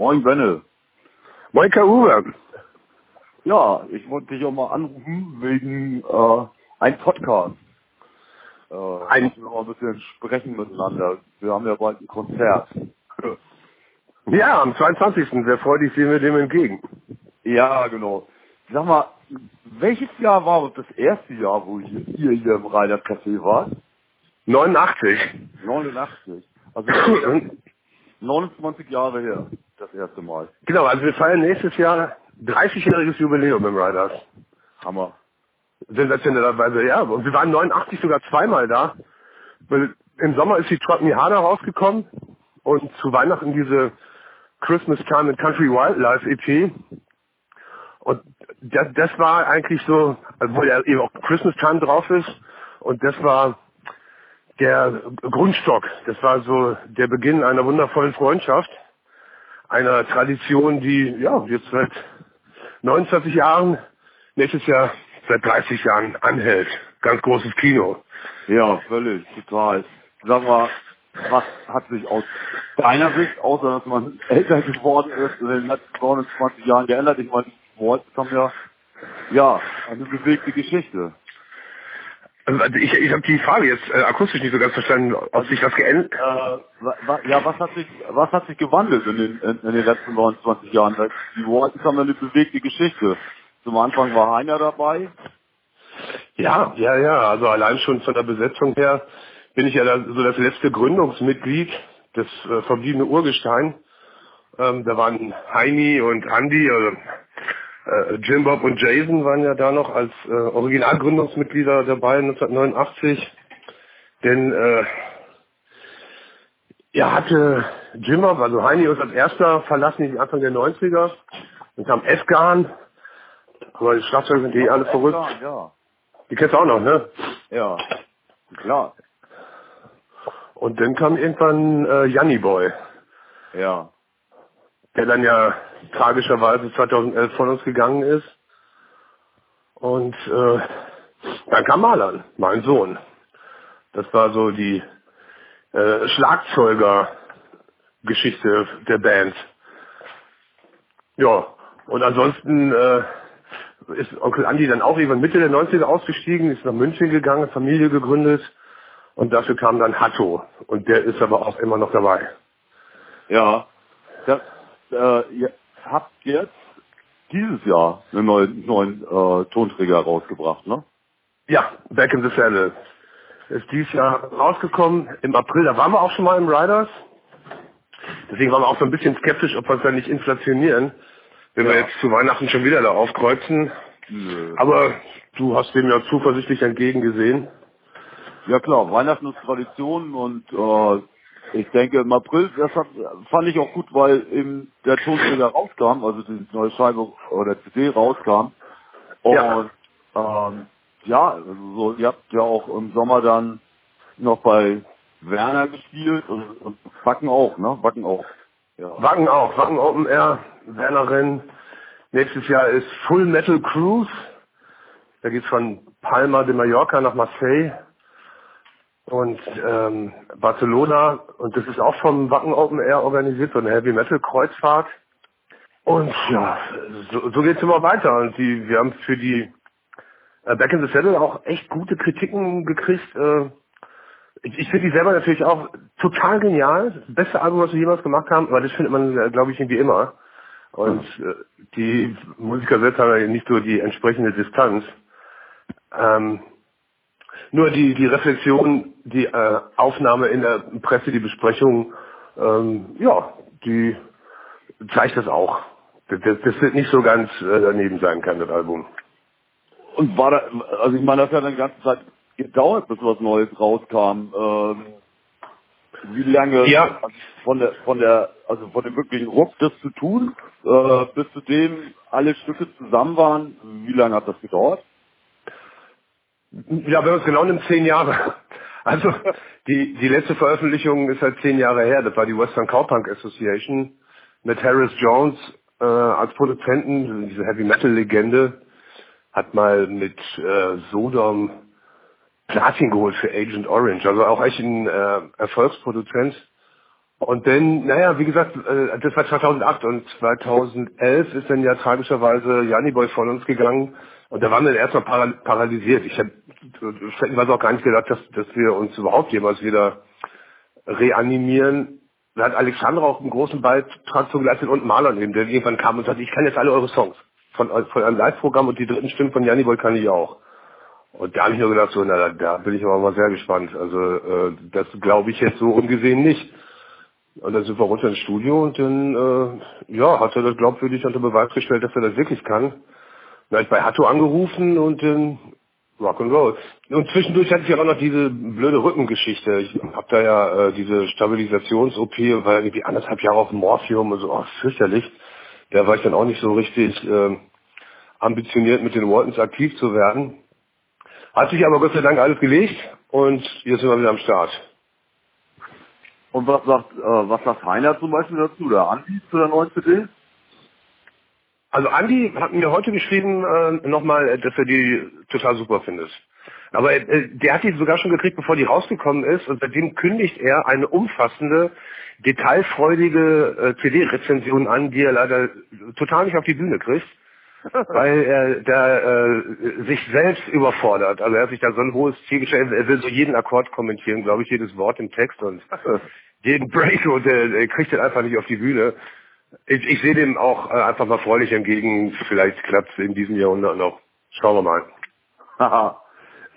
Moin Benne. Moin Uwe. Ja, ich wollte dich auch mal anrufen wegen äh, einem Podcast. Äh, Ein- wir noch ein bisschen sprechen miteinander. Wir haben ja bald ein Konzert. Ja, am 22. Sehr freudig sehen wir dem entgegen. ja, genau. Sag mal, welches Jahr war das erste Jahr, wo ich hier, hier im Rheinland Café war? 89. 89. Also 29 Jahre her, das erste Mal. genau, also wir feiern nächstes Jahr 30-jähriges Jubiläum im Riders. Hammer. Sensationellerweise, ja. Und wir waren 89 sogar zweimal da. Weil Im Sommer ist die Me Harder rausgekommen und zu Weihnachten diese Christmas Time and Country Wildlife EP. Und das, das war eigentlich so, wo ja eben auch Christmas Time drauf ist. Und das war der Grundstock. Das war so der Beginn einer wundervollen Freundschaft. Einer Tradition, die ja jetzt seit 29 Jahren, nächstes Jahr seit 30 Jahren anhält. Ganz großes Kino. Ja, völlig, total. Sag mal, was hat sich aus deiner Sicht, außer dass man älter geworden ist, in den letzten 29 Jahren geändert? Ich meine, Walls haben ja, ja, eine bewegte Geschichte. Also ich, ich habe die Frage jetzt äh, akustisch nicht so ganz verstanden, ob sich was geändert. Äh, ja, was hat sich, was hat sich gewandelt in den, in, in den letzten 29 Jahren? Die Walls haben eine bewegte Geschichte. Zum Anfang war Heiner dabei. Ja, ja, ja. Also allein schon von der Besetzung her bin ich ja da, so das letzte Gründungsmitglied, das äh, verbliebene Urgestein. Ähm, da waren Heini und Andy, also äh, Jim Bob und Jason waren ja da noch als äh, Originalgründungsmitglieder dabei 1989. Denn äh, ja, hatte Jim Bob, also Heini uns als erster verlassen, Anfang der 90er. Dann kam Eskan, aber die Schlagzeuger sind eh alle verrückt. Ja, Die kennst du auch noch, ne? ja, klar. Und dann kam irgendwann äh, Janni Boy, Ja, der dann ja tragischerweise 2011 von uns gegangen ist. Und äh, dann kam Marlan, mein Sohn. Das war so die äh, Schlagzeuger-Geschichte der Band. Ja, und ansonsten äh, ist Onkel Andi dann auch irgendwann Mitte der 90er ausgestiegen, ist nach München gegangen, Familie gegründet und dafür kam dann Hatto und der ist aber auch immer noch dabei. ja. Das, äh, ihr habt jetzt dieses Jahr einen neuen, neuen äh, Tonträger rausgebracht, ne? Ja, Back in the Saddle. Ist dieses Jahr rausgekommen. Im April, da waren wir auch schon mal im Riders. Deswegen waren wir auch so ein bisschen skeptisch, ob wir es dann nicht inflationieren, wenn wir Ja. jetzt zu Weihnachten schon wieder da aufkreuzen. Nö. Aber du hast dem ja zuversichtlich entgegengesehen. Ja klar, Weihnachten ist Tradition und äh, ich denke im April, das hat, fand ich auch gut, weil eben der Tonträger rauskam, also die neue Scheibe oder CD rauskam. Und Ja. ähm, ja, also so, ihr habt ja auch im Sommer dann noch bei Werner gespielt und, und Wacken auch, ne? Wacken auch. Ja. Wacken auch, Wacken Open Air, Werner Rennen. Nächstes Jahr ist Full Metal Cruise. Da geht's von Palma de Mallorca nach Marseille und ähm, Barcelona. Und das ist auch vom Wacken Open Air organisiert, so eine Heavy Metal Kreuzfahrt. Und ja, so, so geht's immer weiter. Und die, wir haben für die äh, Back in the Saddle auch echt gute Kritiken gekriegt. Äh, ich, ich finde die selber natürlich auch total genial. Das beste Album, was wir jemals gemacht haben, aber das findet man, äh, glaube ich, irgendwie immer. Und äh, die Musiker selbst haben ja nicht so die entsprechende Distanz. Ähm, nur die, die Reflexion, die äh, Aufnahme in der Presse, die Besprechung, ähm, ja, die zeigt das auch. Das, das, das wird nicht so ganz äh, daneben sein kann, das Album. Und war da, also ich meine, das hat ja eine ganze Zeit gedauert, bis was Neues rauskam. Ähm, wie lange Ja. von der von der also von dem wirklichen Ruck das zu tun, äh, bis zu dem alle Stücke zusammen waren, wie lange hat das gedauert? Ja, wenn man es genau nimmt, zehn Jahre. Also die, die letzte Veröffentlichung ist halt zehn Jahre her. Das war die Western Cowpunk Association mit Harris Jones äh, als Produzenten, diese Heavy Metal Legende, hat mal mit äh, Sodom Platin geholt für Agent Orange. Also auch echt ein äh, Erfolgsproduzent. Und dann, naja, wie gesagt, äh, das war 2008 und 2011 ist dann ja tragischerweise Janni-Boy von uns gegangen und da waren wir dann erstmal paral paralysiert. Ich hätte stellenweise auch gar nicht gedacht, dass, dass wir uns überhaupt jemals wieder reanimieren. Da hat Alexandra auch einen großen Beitrag zu geleistet und Marlon eben, der irgendwann kam und sagte, ich kann jetzt alle eure Songs von, von einem Live-Programm und die dritten Stimmen von Janni-Boy kann ich auch. Und da habe ich nur gedacht, so, na, da, da bin ich aber mal sehr gespannt. Also äh, das glaube ich jetzt so ungesehen nicht. Und dann sind wir runter ins Studio und dann, äh, ja, hat er das glaubwürdig unter Beweis gestellt, dass er das wirklich kann. Dann habe ich bei Hatto angerufen und dann Rock'n'Roll. Und zwischendurch hatte ich ja auch noch diese blöde Rückengeschichte. Ich habe da ja äh, diese Stabilisations-OP, war irgendwie anderthalb Jahre auf Morphium und so, oh, fürchterlich. Da war ich dann auch nicht so richtig äh, ambitioniert, mit den Waltons aktiv zu werden. Hat sich aber Gott sei Dank alles gelegt und jetzt sind wir wieder am Start. Und was sagt, äh, was sagt Heiner zum Beispiel dazu, der Andi zu der neuen CD? Also Andi hat mir heute geschrieben äh, nochmal, dass er die total super findet. Aber äh, der hat die sogar schon gekriegt, bevor die rausgekommen ist und seitdem kündigt er eine umfassende, detailfreudige äh, CD-Rezension an, die er leider total nicht auf die Bühne kriegt, weil er da äh, sich selbst überfordert. Also er hat sich da so ein hohes Ziel gestellt, er will so jeden Akkord kommentieren, glaube ich, jedes Wort im Text und jeden Break und der, der kriegt den einfach nicht auf die Bühne. Ich, ich sehe dem auch äh, einfach mal freundlich entgegen. Vielleicht klappt es in diesem Jahrhundert noch. Schauen wir mal. Haha.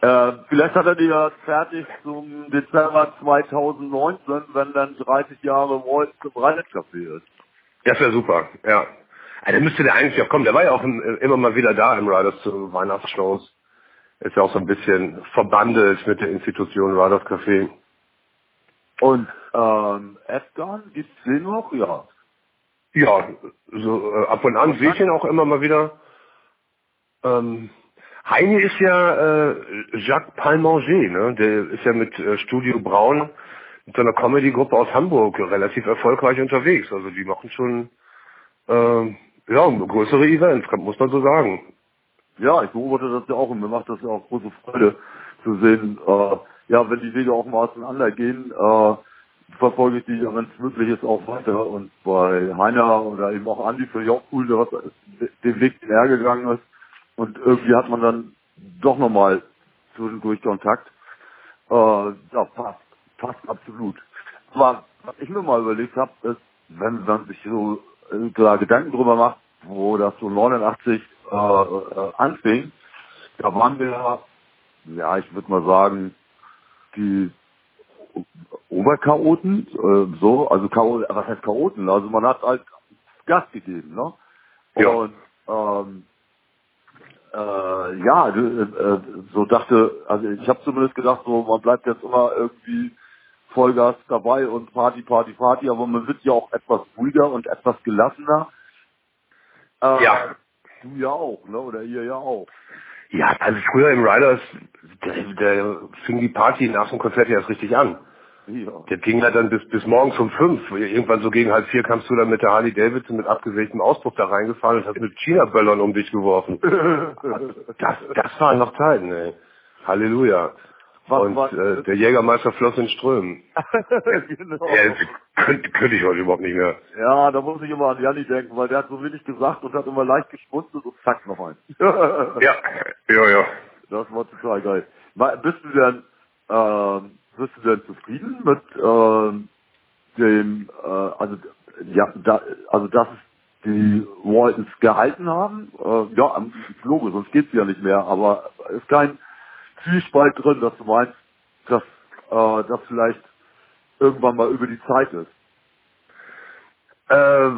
äh, vielleicht hat er die ja fertig zum Dezember 2019, wenn dann 30 Jahre Volt zum Rheinland-Café ist. Das wäre super, ja. Also, müsste der eigentlich auch kommen. Der war ja auch im, immer mal wieder da im Riders zu Weihnachtsshows. Ist ja auch so ein bisschen verbandelt mit der Institution Riders Café. Und ähm, Afghan, gibt's den noch? Ja. Ja, so äh, ab und an sehe ich ihn auch immer mal wieder. Ähm, Heini ist ja äh, Jacques Palmanger, ne? Der ist ja mit äh, Studio Braun, mit seiner Comedy-Gruppe aus Hamburg relativ erfolgreich unterwegs. Also die machen schon äh, ja, größere Events, muss man so sagen. Ja, ich beobachte das ja auch und mir macht das ja auch große Freude zu sehen, äh, ja, wenn die Wege auch mal auseinandergehen, äh, verfolge ich die ja, wenn es möglich ist, auch weiter. Und bei Heiner oder eben auch Andi finde ich auch cool, dass den Weg, den er gegangen ist. Und irgendwie hat man dann doch nochmal zwischendurch Kontakt. Äh, ja, passt, passt absolut. Aber was ich mir mal überlegt habe, ist, wenn man sich so äh, da Gedanken drüber macht, wo das so 89 äh, äh, anfing, da waren wir ja, ich würde mal sagen, die Oberchaoten, äh, so, also Chaoten, was heißt Chaoten? Also man hat halt Gas gegeben, ne? Ja. Und ähm, äh, ja, du, äh, so dachte, also ich habe zumindest gedacht, so man bleibt jetzt immer irgendwie Vollgas dabei und Party, Party, Party, aber man wird ja auch etwas ruhiger und etwas gelassener. Äh, Ja. Du ja auch, ne? Oder ihr ja auch. Ja, also früher im Riders, der, der fing die Party nach dem Konzert ja erst richtig an. Ja. Der ging ja dann bis, bis morgens um fünf. Irgendwann so gegen halb vier kamst du dann mit der Harley Davidson mit abgesägtem Auspuff da reingefahren und hast mit China-Böllern um dich geworfen. Das, das waren noch Zeiten, ey. Halleluja. Was und war- äh, der Jägermeister floss in Strömen. genau. Ja, könnte, könnte ich heute überhaupt nicht mehr. Ja, da muss ich immer an Janni denken, weil der hat so wenig gesagt und hat immer leicht geschmunzelt und zack noch ein. Ja, ja, ja. Das war total geil. Bist du denn, ähm, bist du denn zufrieden mit ähm, dem, äh, also ja, da, also dass die Waltons gehalten haben? Äh, ja, am Logo, sonst geht's ja nicht mehr, aber ist kein Zwiespalt drin, dass du meinst, dass äh, das vielleicht irgendwann mal über die Zeit ist. Äh,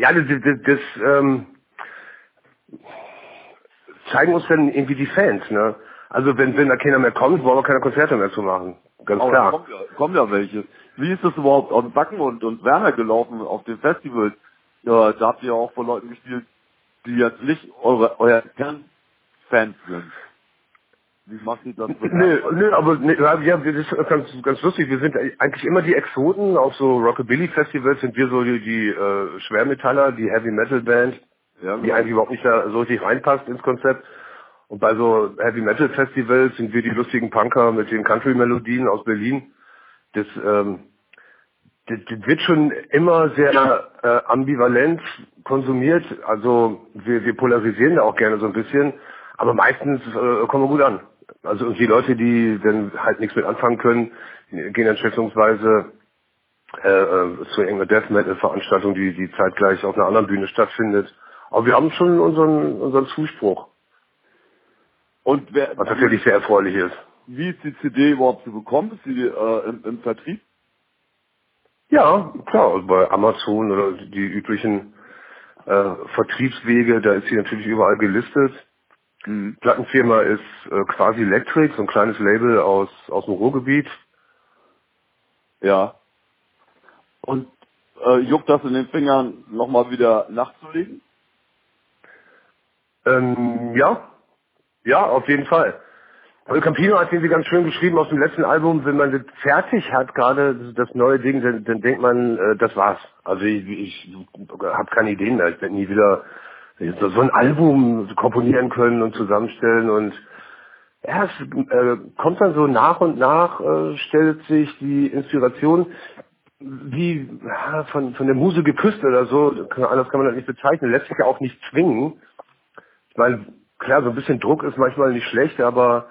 ja, das, das, das ähm, zeigen uns dann irgendwie die Fans, ne? Also wenn, wenn da keiner mehr kommt, wollen wir keine Konzerte mehr zu machen. Ganz Aber klar. kommen ja, kommen ja welche. Wie ist das überhaupt an Backen und, und Werner gelaufen auf den Festivals? Ja, da habt ihr ja auch von Leuten gespielt, die jetzt nicht eure, euer Kernfans sind. Wie macht ihr das? Nö, nö, aber ja, ja, das ist ganz, ganz lustig. Wir sind eigentlich immer die Exoten. Auf so Rockabilly-Festivals sind wir so die, die äh, Schwermetaller, die Heavy-Metal-Band, Ja, die genau. eigentlich überhaupt nicht da so richtig reinpasst ins Konzept. Und bei so Heavy-Metal-Festivals sind wir die lustigen Punker mit den Country-Melodien aus Berlin. Das, ähm, das, das wird schon immer sehr äh, ambivalent konsumiert. Also wir, wir polarisieren da auch gerne so ein bisschen, aber meistens äh, kommen wir gut an. Also und die Leute, die dann halt nichts mit anfangen können, gehen dann schätzungsweise äh, äh, zu irgendeiner Death Metal Veranstaltung, die, die zeitgleich auf einer anderen Bühne stattfindet. Aber wir haben schon unseren, unseren Zuspruch. Und wer, was natürlich sehr erfreulich ist. Wie ist die CD überhaupt zu bekommen? Ist sie äh, im, im Vertrieb? Ja, klar, also bei Amazon oder die üblichen äh, Vertriebswege, da ist sie natürlich überall gelistet. Mhm. Plattenfirma ist äh, quasi Electric, so ein kleines Label aus, aus dem Ruhrgebiet. Ja. Und äh, juckt das in den Fingern nochmal wieder nachzulegen? Ähm, ja. Ja, auf jeden Fall. Also Campino hat irgendwie ganz schön geschrieben aus dem letzten Album, wenn man das fertig hat, gerade das neue Ding, dann, dann denkt man, äh, das war's. Also ich, ich habe keine Ideen mehr. Ich werde nie wieder so ein Album komponieren können und zusammenstellen und ja, es äh, kommt dann so nach und nach, äh, stellt sich die Inspiration wie ja, von, von der Muse geküsst oder so, anders kann man das nicht bezeichnen, lässt sich ja auch nicht zwingen. Ich meine, klar, so ein bisschen Druck ist manchmal nicht schlecht, aber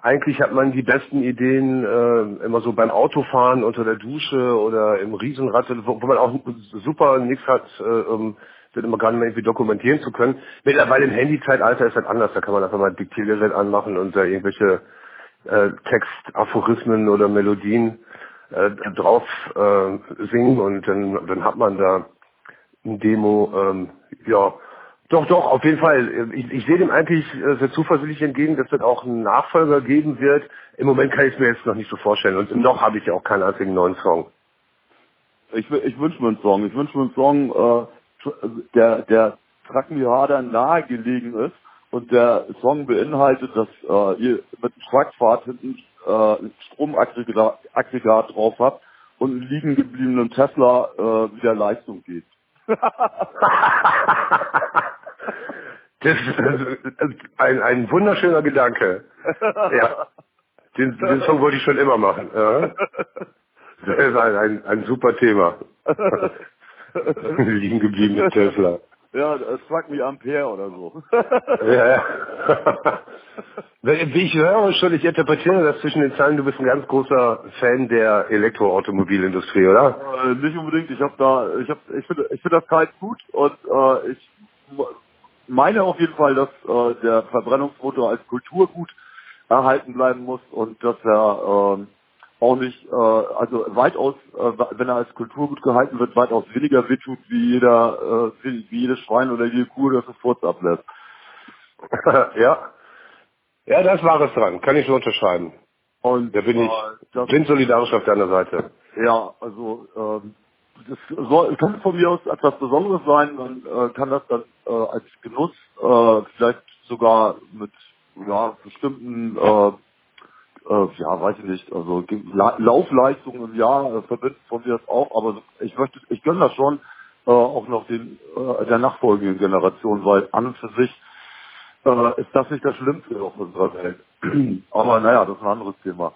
eigentlich hat man die besten Ideen äh, immer so beim Autofahren unter der Dusche oder im Riesenrad, wo, wo man auch super nichts hat, äh, um das immer nicht mehr irgendwie dokumentieren zu können. Mittlerweile im Handy-Zeitalter ist das anders, da kann man einfach mal ein Diktiergerät anmachen und da irgendwelche äh, Textaphorismen oder Melodien äh, drauf äh, singen und dann, dann hat man da ein Demo, ähm, ja, doch, doch, auf jeden Fall. Ich, ich sehe dem eigentlich äh, sehr zuversichtlich entgegen, dass es auch einen Nachfolger geben wird. Im Moment kann ich es mir jetzt noch nicht so vorstellen. Und noch habe ich ja auch keinen einzigen neuen Song. Ich, ich wünsche mir einen Song. Ich wünsche mir einen Song, äh, der, der Trackenjahr nahegelegen ist und der Song beinhaltet, dass äh, ihr mit dem Truckfahrt hinten äh, ein Stromaggregat drauf habt und einen liegen gebliebenen Tesla äh, wieder Leistung geht. Das ist ein, ein wunderschöner Gedanke. Ja. Den, den Song wollte ich schon immer machen. Ja. Das ist ein, ein, ein super Thema. Liegen gebliebene Tesla. Ja, das fragt mich Ampere oder so. ja, ja. Wie ich höre schon, ich interpretiere das zwischen den Zeilen, du bist ein ganz großer Fan der Elektroautomobilindustrie, oder? Äh, nicht unbedingt. Ich habe da, ich habe, ich finde, ich finde das halt gut und äh, ich meine auf jeden Fall, dass äh, der Verbrennungsmotor als Kulturgut erhalten bleiben muss und dass er äh, auch nicht, äh, also weitaus, äh, wenn er als Kulturgut gehalten wird, weitaus weniger wehtut wie jeder, äh, wie, jedes Schwein oder jede Kuh, das es Furz ablässt. ja. Ja, das war es dran. Kann ich so unterschreiben. Und da bin ich äh, bin solidarisch auf deiner Seite. Ja, also ähm, das soll, kann von mir aus etwas Besonderes sein, dann äh, kann das dann äh, als Genuss äh, vielleicht sogar mit ja, bestimmten äh, äh, ja, weiß ich nicht, also La Laufleistungen im Jahr äh, verbindet von mir das auch, aber ich möchte, ich gönne das schon äh, auch noch den äh, der nachfolgenden Generation, weil an und für sich äh, ist das nicht das Schlimmste auf unserer Welt. aber naja, das ist ein anderes Thema.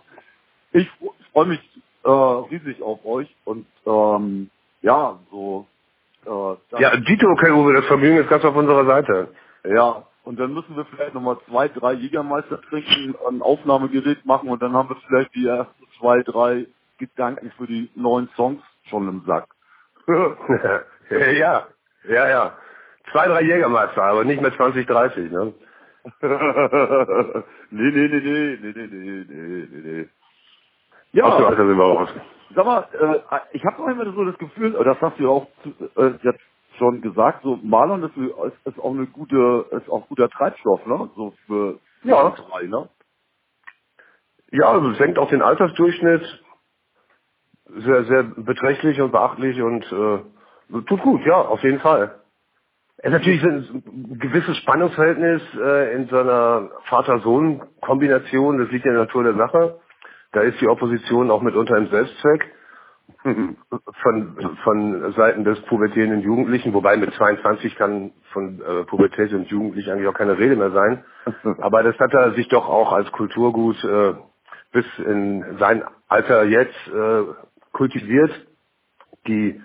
Ich freue mich äh, riesig auf euch und ähm, ja, so äh, Ja, Dito, okay, Uwe, das Vermögen ist ganz auf unserer Seite. Ja, und dann müssen wir vielleicht nochmal zwei, drei Jägermeister trinken, ein Aufnahmegerät machen und dann haben wir vielleicht die ersten zwei, drei Gedanken für die neuen Songs schon im Sack. ja, ja, ja. Zwei, drei Jägermeister, aber nicht mehr 20, 30, ne? nee, nee, nee, nee, nee, nee, nee, nee, nee. Ja, Ach, du hast ja immer raus. Sag mal, äh, ich habe noch immer so das Gefühl, das hast du ja auch äh, jetzt schon gesagt, so Marlon ist, ist, ist auch eine gute, ist auch guter Treibstoff, ne? So für ja. drei, ne? Ja, also es senkt auch den Altersdurchschnitt sehr, sehr beträchtlich und beachtlich und äh, tut gut, ja, auf jeden Fall. Es ist natürlich ein gewisses Spannungsverhältnis äh, in so einer Vater-Sohn-Kombination, das liegt in der Natur der Sache. Da ist die Opposition auch mitunter im Selbstzweck von, von Seiten des pubertierenden Jugendlichen, wobei mit 22 kann von äh, Pubertät und Jugendlich eigentlich auch keine Rede mehr sein. Aber das hat er sich doch auch als Kulturgut äh, bis in sein Alter jetzt äh, kultiviert. die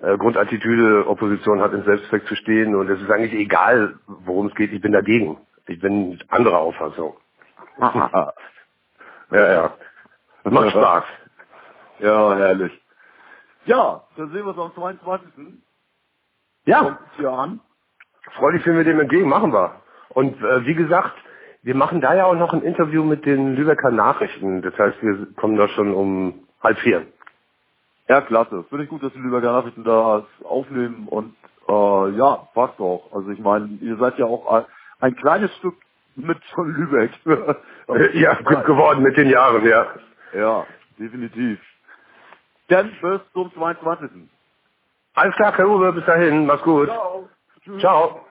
äh, Grundattitüde, Opposition hat im Selbstzweck zu stehen und es ist eigentlich egal, worum es geht, ich bin dagegen. Ich bin anderer Auffassung. ja, ja. Macht Spaß. Ja, herrlich. Ja, dann sehen wir uns am 22. Ja. Kommt hier an. Freudig sind wir dem entgegen, machen wir. Und äh, wie gesagt, wir machen da ja auch noch ein Interview mit den Lübecker Nachrichten. Das heißt, wir kommen da schon um halb vier. Ja, klasse. Finde ich gut, dass die Lübecker Nachrichten da aufnehmen und äh, ja, passt auch. Also ich meine, ihr seid ja auch ein, ein kleines Stück mit von Lübeck. ja, gut geworden mit den Jahren, ja. Ja, definitiv. Dann bis zum 22. Alles klar, Herr Uwe, bis dahin, mach's gut. Ciao. Ciao.